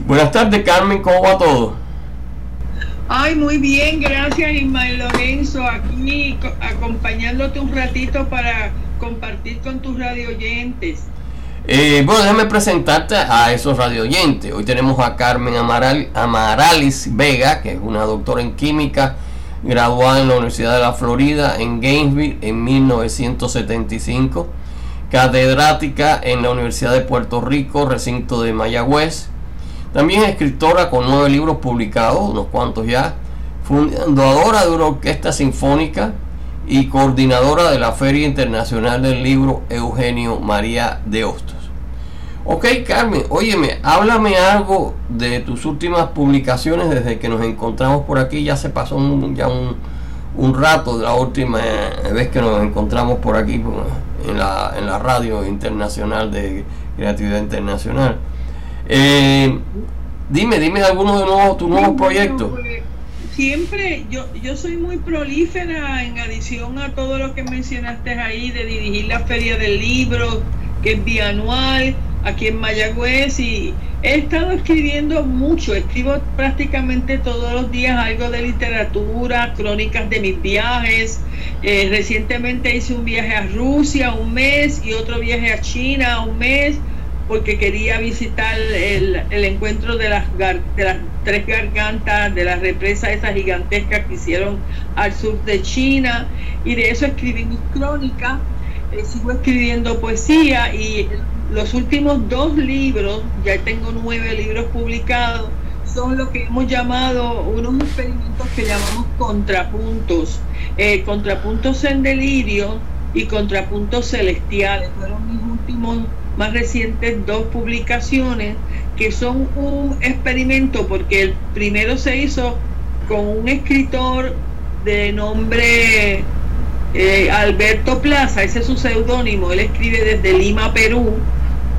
Buenas tardes, Carmen, ¿cómo va todo? Ay, muy bien, gracias Ismael Lorenzo, aquí acompañándote un ratito para compartir con tus radio oyentes. Eh, bueno, déjame presentarte a esos radio oyentes. Hoy tenemos a Carmen Amaral, Amaralis Vega, que es una doctora en química, graduada en la Universidad de la Florida en Gainesville en 1975, catedrática en la Universidad de Puerto Rico, recinto de Mayagüez. También escritora con nueve libros publicados, unos cuantos ya, fundadora de una orquesta sinfónica y coordinadora de la Feria Internacional del Libro Eugenio María de Hostos. Ok, Carmen, óyeme, háblame algo de tus últimas publicaciones desde que nos encontramos por aquí. Ya se pasó ya un, rato de la última vez que nos encontramos por aquí en la, en la radio internacional de Creatividad Internacional. Eh, dime, dime algunos de nuevo, tus nuevos proyectos. Pues, siempre yo, yo soy muy prolífera en adición a todo lo que mencionaste ahí de dirigir la feria del libro, que es bianual aquí en Mayagüez y he estado escribiendo mucho, escribo prácticamente todos los días algo de literatura, crónicas de mis viajes. Eh, recientemente hice un viaje a Rusia un mes y otro viaje a China un mes porque quería visitar el, encuentro de las, de las tres gargantas, de las represas esas gigantescas que hicieron al sur de China, y de eso escribí mis crónicas, eh, sigo escribiendo poesía, y los últimos dos libros, ya tengo nueve libros publicados, son lo que hemos llamado unos experimentos que llamamos contrapuntos, eh, contrapuntos en delirio y contrapuntos celestiales, fueron mis últimos más recientes dos publicaciones que son un experimento porque el primero se hizo con un escritor de nombre eh, Alberto Plaza, ese es su seudónimo, él escribe desde Lima, Perú,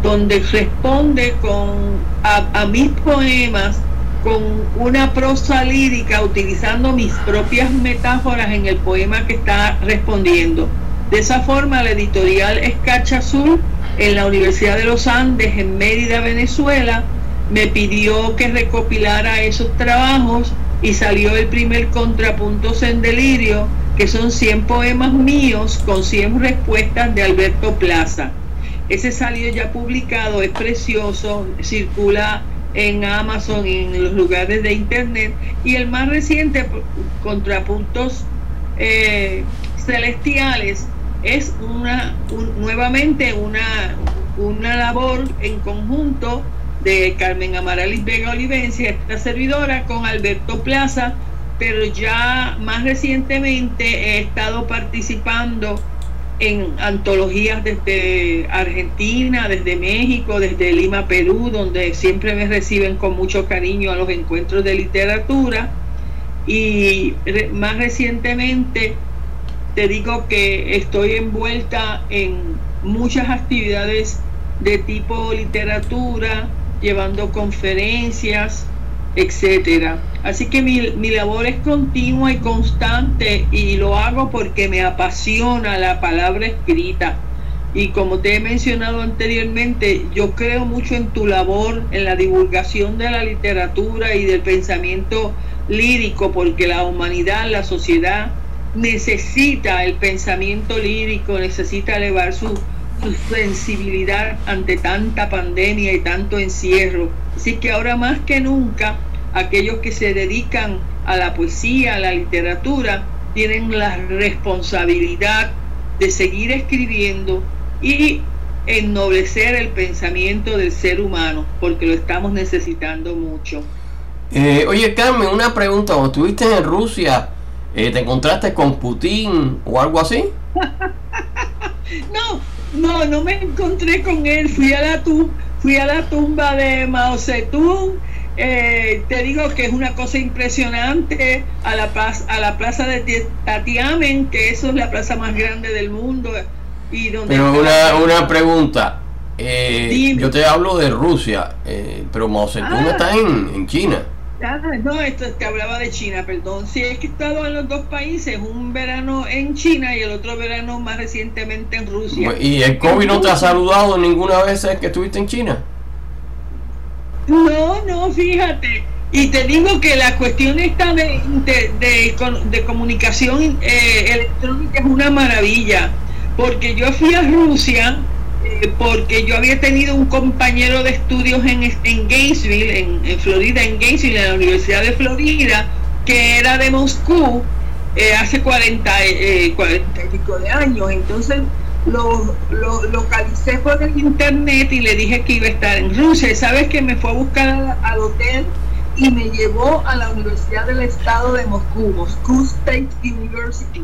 donde responde con a mis poemas con una prosa lírica utilizando mis propias metáforas en el poema que está respondiendo. De esa forma, la editorial Escacha Azul en la Universidad de los Andes, en Mérida, Venezuela, me pidió que recopilara esos trabajos y salió el primer Contrapuntos en Delirio, que son 100 poemas míos con 100 respuestas de Alberto Plaza. Ese salió ya publicado, es precioso, circula en Amazon en los lugares de internet. Y el más reciente, Contrapuntos eh, Celestiales, es una nuevamente una, una labor en conjunto de Carmen Amaralis Vega Olivencia, esta servidora, con Alberto Plaza, pero ya más recientemente he estado participando en antologías desde Argentina, desde México, desde Lima, Perú, donde siempre me reciben con mucho cariño a los encuentros de literatura. Y más recientemente te digo que estoy envuelta en muchas actividades de tipo literatura, llevando conferencias, etcétera. Así que mi, mi, labor es continua y constante y lo hago porque me apasiona la palabra escrita. Y como te he mencionado anteriormente, yo creo mucho en tu labor, en la divulgación de la literatura y del pensamiento lírico, porque la humanidad, la sociedad, necesita el pensamiento lírico, necesita elevar su, sensibilidad ante tanta pandemia y tanto encierro. Así que ahora más que nunca, aquellos que se dedican a la poesía, a la literatura, tienen la responsabilidad de seguir escribiendo y ennoblecer el pensamiento del ser humano, porque lo estamos necesitando mucho. Eh, oye, Carmen, una pregunta. Cuando estuviste en Rusia, eh, ¿Te encontraste con Putin o algo así? no, no, no me encontré con él. Fui a la, fui a la tumba de Mao Zedong. Eh, te digo que es una cosa impresionante a la, plaza, a la plaza de Tatiamen, que eso es la plaza más grande del mundo. Y donde pero una, una pregunta. Eh, yo te hablo de Rusia, pero Mao Zedong ah. está en, en China. No, esto te hablaba de China, perdón. Sí, es que he estado en los dos países, un verano en China y el otro verano más recientemente en Rusia. ¿Y el COVID no te ha saludado ninguna vez que estuviste en China? No, no, fíjate. Y te digo que la cuestión esta de, de, comunicación eh, electrónica es una maravilla, porque yo fui a Rusia eh, porque yo había tenido un compañero de estudios en, en Gainesville, en, Florida, en Gainesville, en la Universidad de Florida, que era de Moscú eh, hace 40, 40 y años. Entonces lo, lo, localicé por el internet y le dije que iba a estar en Rusia. ¿Sabes que me fue a buscar al hotel? y me llevó a la Universidad del Estado de Moscú, Moscú State University,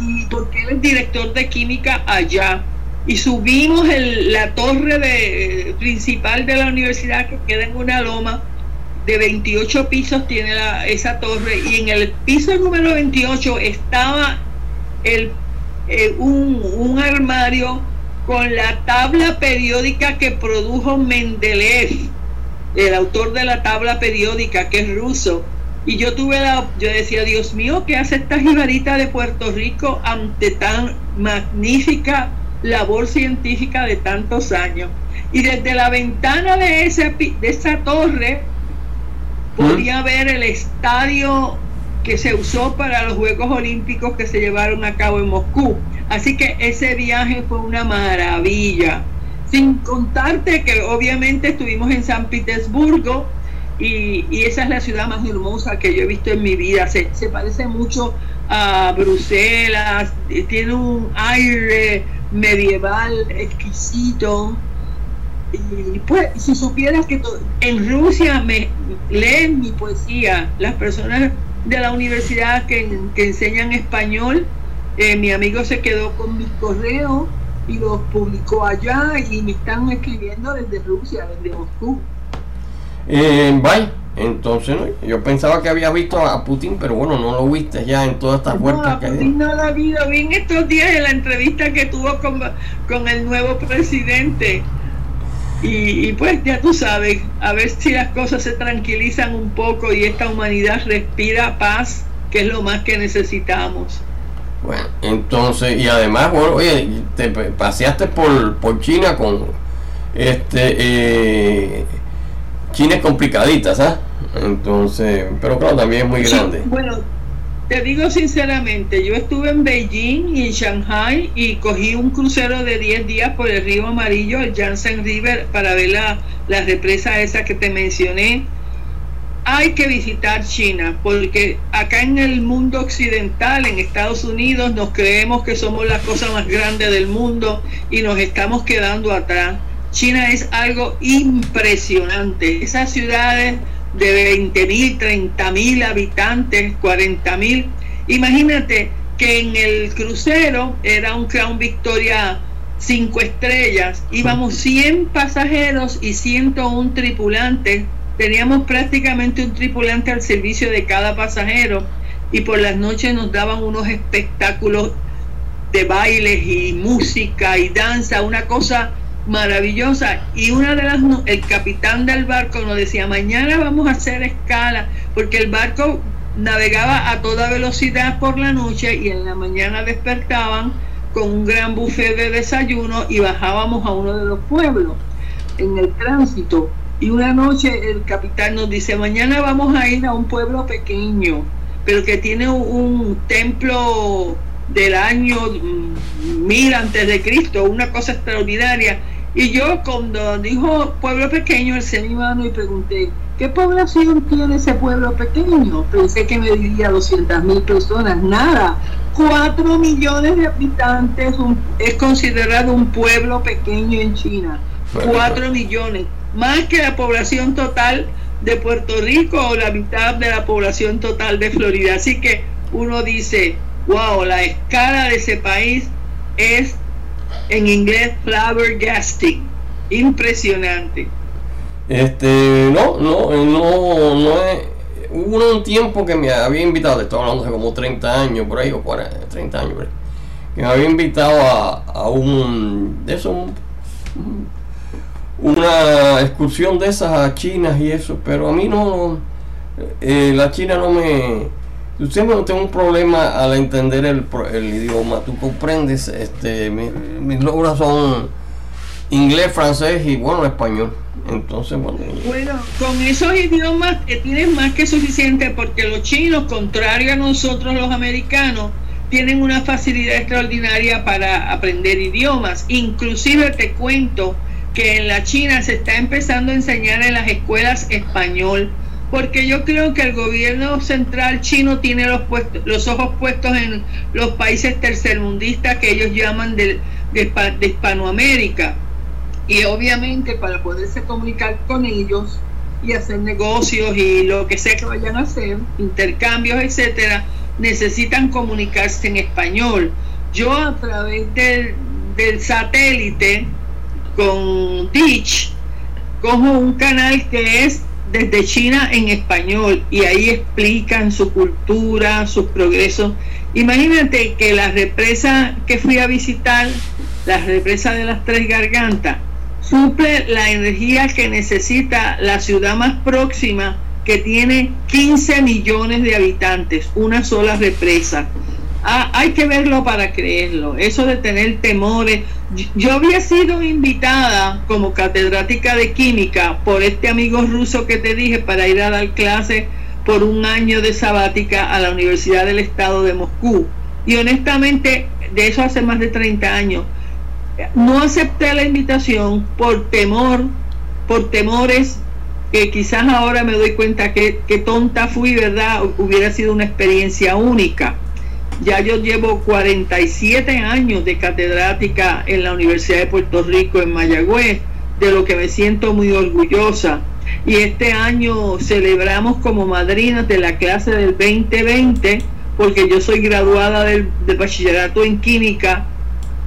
y porque él es director de química allá. Y subimos la torre principal de la universidad que queda en una loma de 28 pisos tiene esa torre y en el piso número 28 estaba eh, un, un armario con la tabla periódica que produjo Mendeleev el autor de la tabla periódica, que es ruso. Y yo tuve la, yo decía, Dios mío, ¿qué hace esta jibarita de Puerto Rico ante tan magnífica labor científica de tantos años? Y desde la ventana de, ese, de esa torre podía ver el estadio que se usó para los Juegos Olímpicos que se llevaron a cabo en Moscú. Así que ese viaje fue una maravilla. Sin contarte que obviamente estuvimos en San Petersburgo y, esa es la ciudad más hermosa que yo he visto en mi vida. Se, parece mucho a Bruselas, tiene un aire medieval exquisito. Y pues, si supieras que en Rusia me leen mi poesía, las personas de la universidad que, enseñan español, eh, mi amigo se quedó con mis correos y los publicó allá y me están escribiendo desde Rusia, desde Moscú. Eh, bye. Entonces, yo pensaba que había visto a Putin, pero bueno, no lo viste ya en todas estas vueltas que Putin no lo ha visto. Vi en estos días en la entrevista que tuvo con, con el nuevo presidente. Y, y, pues ya tú sabes, a ver si las cosas se tranquilizan un poco y esta humanidad respira paz, que es lo más que necesitamos. Bueno, entonces, y además, bueno, oye, te paseaste por, por China con este eh, China es complicadita, ¿sabes? Entonces, pero claro, también es muy grande. bueno, te digo sinceramente, yo estuve en Beijing y en Shanghai y cogí un crucero de 10 días por el río Amarillo, el Yangtze River, para ver la, la represa esa que te mencioné hay que visitar China, porque acá en el mundo occidental, en Estados Unidos, nos creemos que somos la cosa más grande del mundo y nos estamos quedando atrás. China es algo impresionante. Esas ciudades de 20 mil, 30 mil habitantes, 40 mil. Imagínate que en el crucero era un Crown Victoria cinco estrellas, íbamos 100 pasajeros y 101 tripulantes. Teníamos prácticamente un tripulante al servicio de cada pasajero y por las noches nos daban unos espectáculos de bailes y música y danza, una cosa maravillosa. Y una de las, el capitán del barco nos decía, mañana vamos a hacer escala, porque el barco navegaba a toda velocidad por la noche y en la mañana despertaban con un gran buffet de desayuno y bajábamos a uno de los pueblos en el tránsito y una noche el capitán nos dice, mañana vamos a ir a un pueblo pequeño, pero que tiene un, templo del año mm, mil antes de Cristo, una cosa extraordinaria. Y yo cuando dijo pueblo pequeño, alcé mi mano y pregunté, ¿qué población tiene ese pueblo pequeño? Pensé que me diría 200 mil personas, nada. Cuatro millones de habitantes es considerado un pueblo pequeño en China. Cuatro millones más que la población total de Puerto Rico o la mitad de la población total de Florida. Así que uno dice, wow, la escala de ese país es en inglés flabbergasting, impresionante. Este, no, no, no, no es, hubo un tiempo que me había invitado, estoy hablando de como 30 años por ahí, o 40, 30 años que me había invitado a, a un, de eso, una excursión de esas a China y eso, pero a mí no, eh, la China no me, usted no tengo un problema al entender el, el idioma, tú comprendes, este, mis logros son inglés, francés y bueno, español, Entonces, bueno, bueno, con esos idiomas tienes más que suficiente porque los chinos, contrario a nosotros los americanos, tienen una facilidad extraordinaria para aprender idiomas. Inclusive te cuento que en la China se está empezando a enseñar en las escuelas español, porque yo creo que el gobierno central chino tiene los, los ojos puestos en los países tercermundistas que ellos llaman de, de, de Hispanoamérica. Y obviamente para poderse comunicar con ellos y hacer negocios y lo que sea que vayan a hacer, intercambios, etcétera, necesitan comunicarse en español. Yo a través del, del satélite con Ditch cojo un canal que es desde China en español y ahí explican su cultura, sus progresos. Imagínate que la represa que fui a visitar, la represa de las Tres Gargantas, suple la energía que necesita la ciudad más próxima que tiene 15 millones de habitantes, una sola represa. Ah, hay que verlo para creerlo. Eso de tener temores. Yo había sido invitada como catedrática de química por este amigo ruso que te dije para ir a dar clases por un año de sabática a la Universidad del Estado de Moscú. Y honestamente, de eso hace más de 30 años, no acepté la invitación por temor, por temores que quizás ahora me doy cuenta que, que tonta fui, ¿verdad? Hubiera sido una experiencia única. Ya yo llevo 47 años de catedrática en la Universidad de Puerto Rico en Mayagüez, de lo que me siento muy orgullosa. Y este año celebramos como madrinas de la clase del 2020, porque yo soy graduada del, bachillerato en química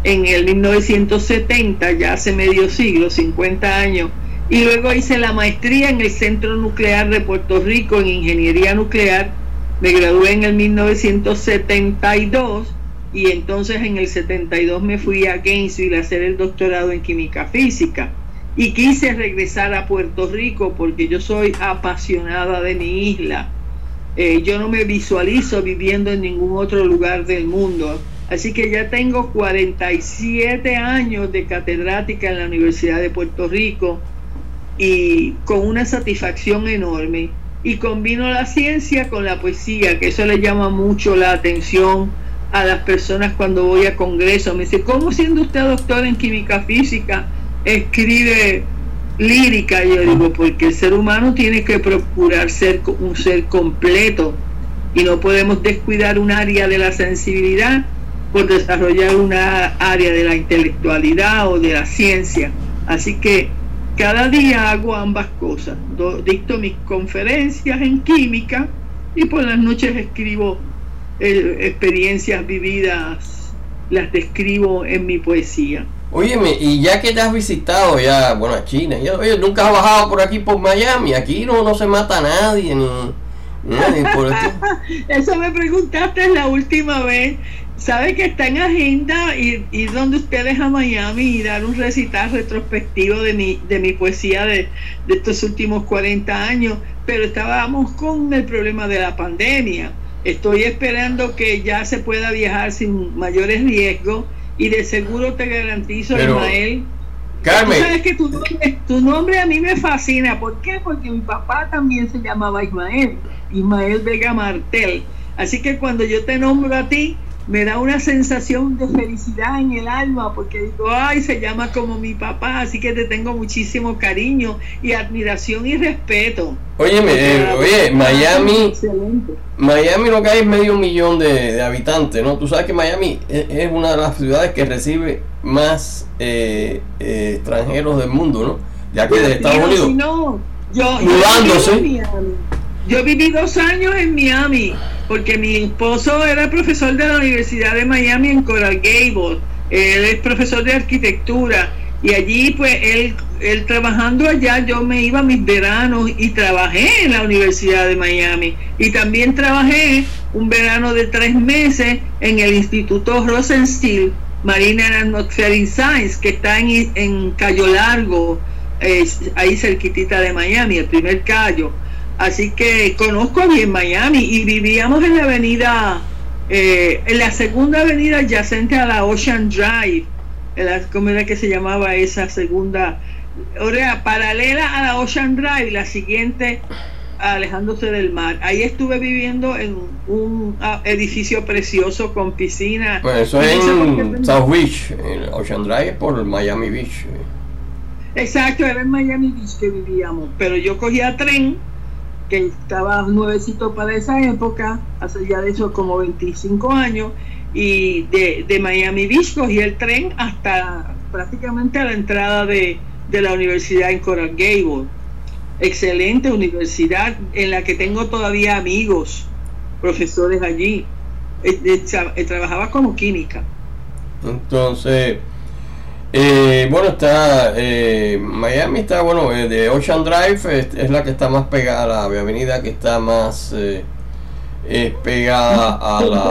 en el 1970, ya hace medio siglo, 50 años y luego hice la maestría en el Centro Nuclear de Puerto Rico en Ingeniería Nuclear. Me gradué en el 1972 y entonces en el 72 me fui a Gainesville a hacer el doctorado en química física y quise regresar a Puerto Rico porque yo soy apasionada de mi isla. Eh, yo no me visualizo viviendo en ningún otro lugar del mundo. Así que ya tengo 47 años de catedrática en la Universidad de Puerto Rico y con una satisfacción enorme. Y combino la ciencia con la poesía, que eso le llama mucho la atención a las personas cuando voy a congreso. Me dice, ¿cómo siendo usted doctor en química física escribe lírica? Y yo digo, porque el ser humano tiene que procurar ser un ser completo y no podemos descuidar un área de la sensibilidad por desarrollar una área de la intelectualidad o de la ciencia. Así que cada día hago ambas cosas. dicto mis conferencias en química y por las noches escribo eh, experiencias vividas, las describo en mi poesía. Óyeme, y ya que te has visitado ya, bueno, a China, oye, nunca has bajado por aquí por Miami, aquí no, no se mata a nadie, ni, por Eso me preguntaste la última vez sabe que está en agenda ir, ir, donde ustedes a Miami y dar un recital retrospectivo de mi, de mi poesía de, de, estos últimos 40 años, pero estábamos con el problema de la pandemia. Estoy esperando que ya se pueda viajar sin mayores riesgos y de seguro te garantizo, Ismael. Carmen. sabes que tu nombre, tu nombre a mí me fascina. ¿Por qué? Porque mi papá también se llamaba Ismael, Ismael Vega Martel. Así que cuando yo te nombro a ti, me da una sensación de felicidad en el alma porque digo, ay, se llama como mi papá, así que te tengo muchísimo cariño y admiración y respeto. Óyeme, eh, oye, Miami, Miami lo que hay es medio millón de, habitantes, ¿no? Tú sabes que Miami es, una de las ciudades que recibe más eh, eh, extranjeros del mundo, ¿no? Ya que de Estados Unidos. No, yo, mudándose. Yo viví dos años en Miami porque mi esposo era profesor de la Universidad de Miami en Coral Gables. Él es profesor de arquitectura. Y allí pues él, él trabajando allá yo me iba a mis veranos y trabajé en la Universidad de Miami. Y también trabajé un verano de tres meses en el Instituto Rosenstiel Marine and Atmospheric Science que está en, en Cayo Largo, ahí cerquitita de Miami, el primer Cayo Así que conozco bien Miami y vivíamos en la avenida, eh, en la segunda avenida adyacente a la Ocean Drive, la, ¿cómo era que se llamaba esa segunda sea, paralela a la Ocean Drive, la siguiente alejándose del mar. Ahí estuve viviendo en un ah, edificio precioso con piscina. Pues eso es en South Beach, en Ocean Drive por Miami Beach. Exacto, era en Miami Beach que vivíamos, pero yo cogía tren, que estaba nuevecito para esa época, hace ya de eso como 25 años, y de, de Miami Beach cogí el tren hasta prácticamente a la entrada de, de la universidad en Coral Gable excelente universidad en la que tengo todavía amigos, profesores allí. Eh, eh, trabajaba como química. Entonces, eh, bueno, está Miami, está bueno, de Ocean Drive es, la que está más pegada a la avenida que está más pegada a la...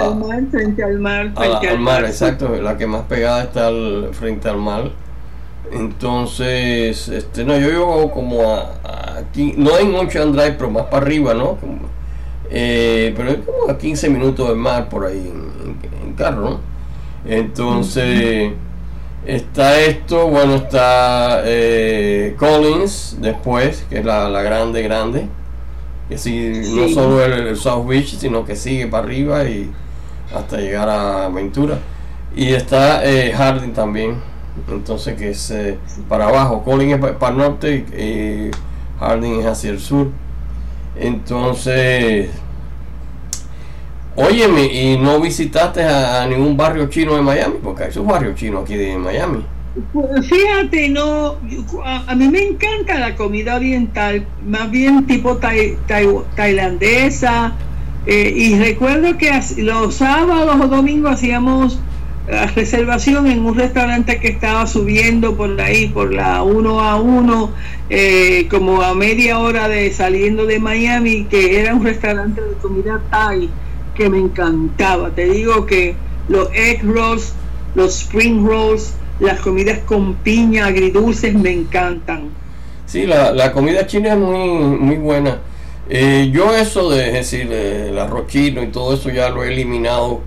frente al mar, frente al, mar, exacto, la que más pegada está frente al mar. Entonces, este, no, yo vivo como aquí, no en Ocean Drive, pero más para arriba, ¿no? Eh, pero es como a 15 minutos del mar por ahí en, carro, ¿no? Entonces, está esto, bueno, está eh, Collins después, que es la, grande, grande. Que sí, no solo el, South Beach, sino que sigue para arriba y hasta llegar a Ventura. Y está eh, Harding también entonces que es eh, para abajo, Collins es para, el norte y Harding es hacia el sur. Entonces, óyeme, ¿y no visitaste a, ningún barrio chino de Miami? Porque hay sus barrios chinos aquí de Miami. Fíjate, no, a, mí me encanta la comida oriental, más bien tipo tailandesa. Eh, y recuerdo que los sábados o domingos hacíamos reservación en un restaurante que estaba subiendo por ahí, por la 1 a 1, eh, como a media hora de saliendo de Miami, que era un restaurante de comida thai que me encantaba. Te digo que los egg rolls, los spring rolls, las comidas con piña, agridulces, me encantan. Sí, la, comida china es muy, muy buena. Eh, yo eso de decir, el arroz chino y todo eso ya lo he eliminado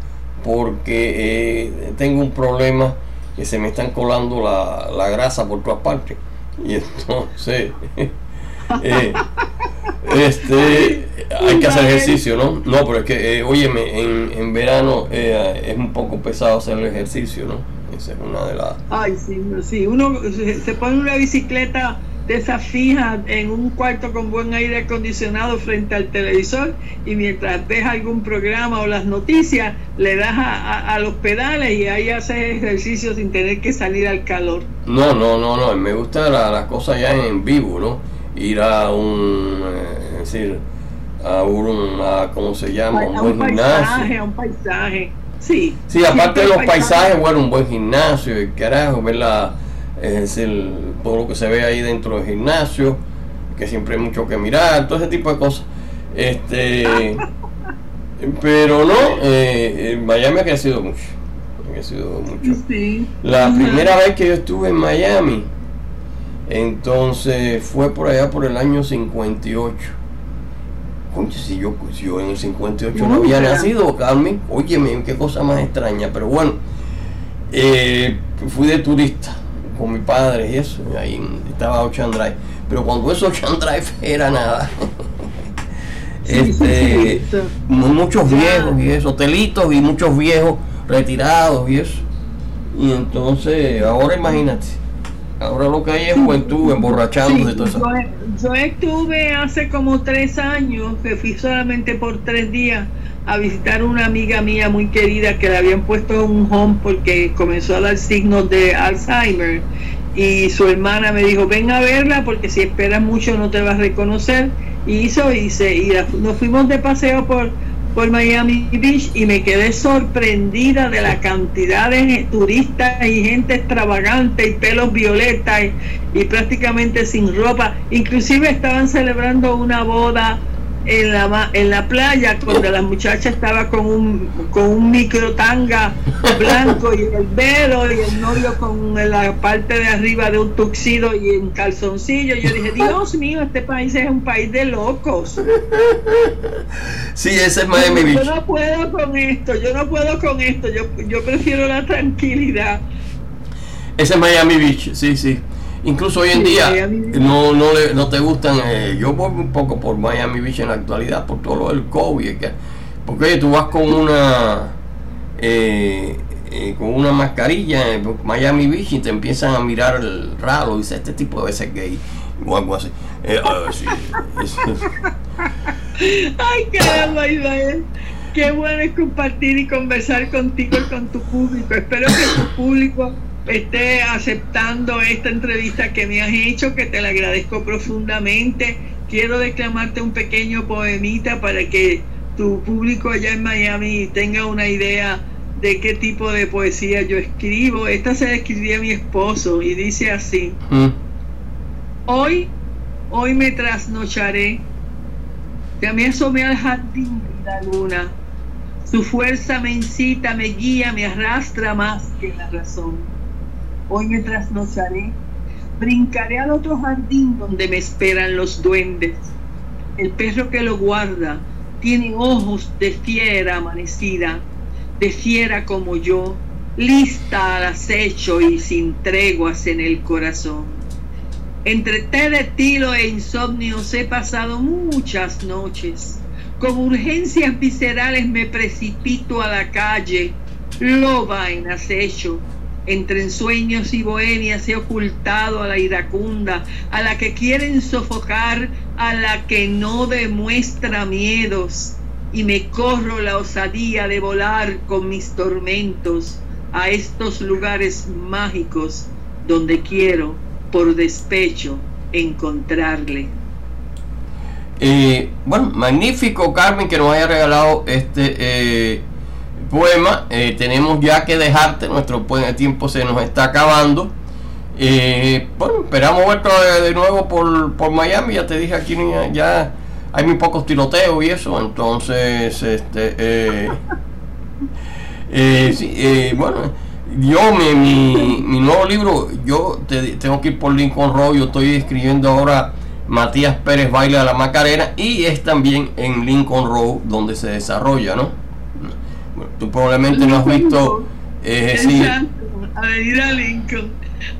porque eh, tengo un problema que se me están colando la, grasa por todas partes. Y entonces, eh, este, hay que hacer ejercicio, ¿no? No, pero es que, eh, óyeme, en, en verano es un poco pesado hacer el ejercicio, ¿no? Esa es una de las... Ay, sí, sí, uno se pone una bicicleta de esa fija en un cuarto con buen aire acondicionado frente al televisor y mientras ves algún programa o las noticias le das a, los pedales y ahí haces ejercicio sin tener que salir al calor. No, no, no, no, me gusta las la cosas ya en vivo, ¿no? Ir a un, eh, es decir, a un, ¿cómo se llama? un, buen paisaje, A un paisaje, sí. Sí, aparte de los paisajes, bueno, un buen gimnasio, carajo, ver la es decir, todo lo que se ve ahí dentro del gimnasio, que siempre hay mucho que mirar, todo ese tipo de cosas. Este, pero no, eh, Miami ha crecido mucho. Ha crecido mucho. La primera vez que yo estuve en Miami, entonces fue por allá por el año 58. Oye, si yo, yo en el 58 no había nacido, Carmen, óyeme, qué cosa más extraña, pero bueno, eh, fui de turista con mi padre y eso, ahí estaba Ocean Drive. Pero cuando eso Ocean Drive era nada. este, muchos viejos y eso, hotelitos y muchos viejos retirados y eso. Y entonces, ahora imagínate, ahora lo que hay es juventud emborrachándose todo eso. Yo, estuve hace como tres años, que fui solamente por tres días a visitar una amiga mía muy querida que le habían puesto un home porque comenzó a dar signos de Alzheimer. Y su hermana me dijo ven a verla porque si esperas mucho no te vas a reconocer y hizo y, y nos fuimos de paseo por por Miami Beach y me quedé sorprendida de la cantidad de turistas y gente extravagante y pelos violetas y prácticamente sin ropa. Inclusive estaban celebrando una boda en la, en la playa cuando la muchacha estaba con un, con un micro tanga blanco y el velo y el novio con la parte de arriba de un tuxido y en calzoncillo. Yo dije, Dios mío, este país es un país de locos. Sí, ese es Miami Beach. Yo no puedo con esto, yo no puedo con esto, yo, yo prefiero la tranquilidad. Ese es Miami Beach, sí, sí. Incluso hoy en día no, no, le, no te gustan, eh, yo voy un poco por Miami Beach en la actualidad, por todo lo del COVID, que, porque oye, tú vas con una eh, eh, con una mascarilla en Miami Beach y te empiezan a mirar el raro dice, este tipo debe ser gay o algo así. Ay, caramba, Ismael. Qué bueno es compartir y conversar contigo y con tu público. Espero que tu público esté aceptando esta entrevista que me has hecho, que te la agradezco profundamente. Quiero declamarte un pequeño poemita para que tu público allá en Miami tenga una idea de qué tipo de poesía yo escribo. Esta se la escribí a mi esposo y dice así. Mm. Hoy, hoy me trasnocharé. Ya me asomé al jardín de la luna. Su fuerza me incita, me guía, me arrastra más que la razón Hoy me trasnocharé, brincaré al otro jardín donde me esperan los duendes. El perro que lo guarda tiene ojos de fiera amanecida, de fiera como yo, lista al acecho y sin treguas en el corazón. Entre té de tilo e insomnios he pasado muchas noches. Con urgencias viscerales me precipito a la calle, loba en acecho, entre ensueños y bohemias he ocultado a la iracunda, a la que quieren sofocar, a la que no demuestra miedos, y me corro la osadía de volar con mis tormentos a estos lugares mágicos donde quiero, por despecho, encontrarle. Eh, bueno, magnífico Carmen que nos haya regalado este eh, poema. Eh, tenemos ya que dejarte, nuestro tiempo se nos está acabando. Eh, bueno, esperamos verte de, nuevo por, por, Miami. Ya te dije aquí, ya hay muy pocos tiroteos y eso. Entonces, este, eh, bueno, yo, mi, mi, mi, nuevo libro, yo tengo que ir por Lincoln Road. Yo estoy escribiendo ahora Matías Pérez Baila la Macarena y es también en Lincoln Road donde se desarrolla, ¿no? Tú probablemente no has visto... Eh, sí. Avenida Lincoln.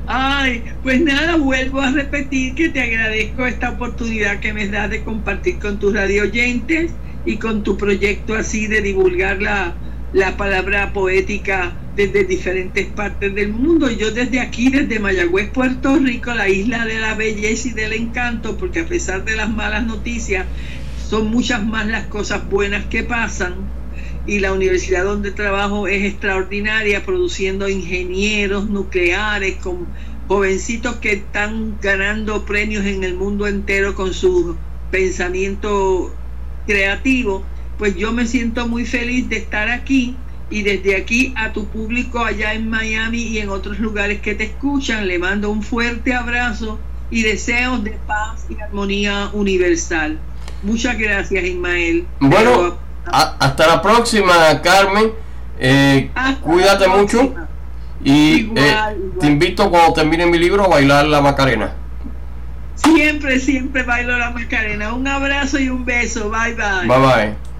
Ay, pues nada, vuelvo a repetir que te agradezco esta oportunidad que me das de compartir con tus radio oyentes y con tu proyecto así de divulgar la, la palabra poética desde diferentes partes del mundo. Yo desde aquí, desde Mayagüez, Puerto Rico, la isla de la belleza y del encanto, porque a pesar de las malas noticias, son muchas más las cosas buenas que pasan y la universidad donde trabajo es extraordinaria, produciendo ingenieros nucleares con jovencitos que están ganando premios en el mundo entero con su pensamiento creativo, pues yo me siento muy feliz de estar aquí y desde aquí a tu público allá en Miami y en otros lugares que te escuchan, le mando un fuerte abrazo y deseos de paz y armonía universal. Muchas gracias, Ismael. Bueno, hasta la próxima, Carmen. Eh, cuídate mucho. Y eh, te invito cuando termine mi libro a bailar la Macarena. Siempre, siempre bailo la Macarena. Un abrazo y un beso. Bye bye. Bye bye.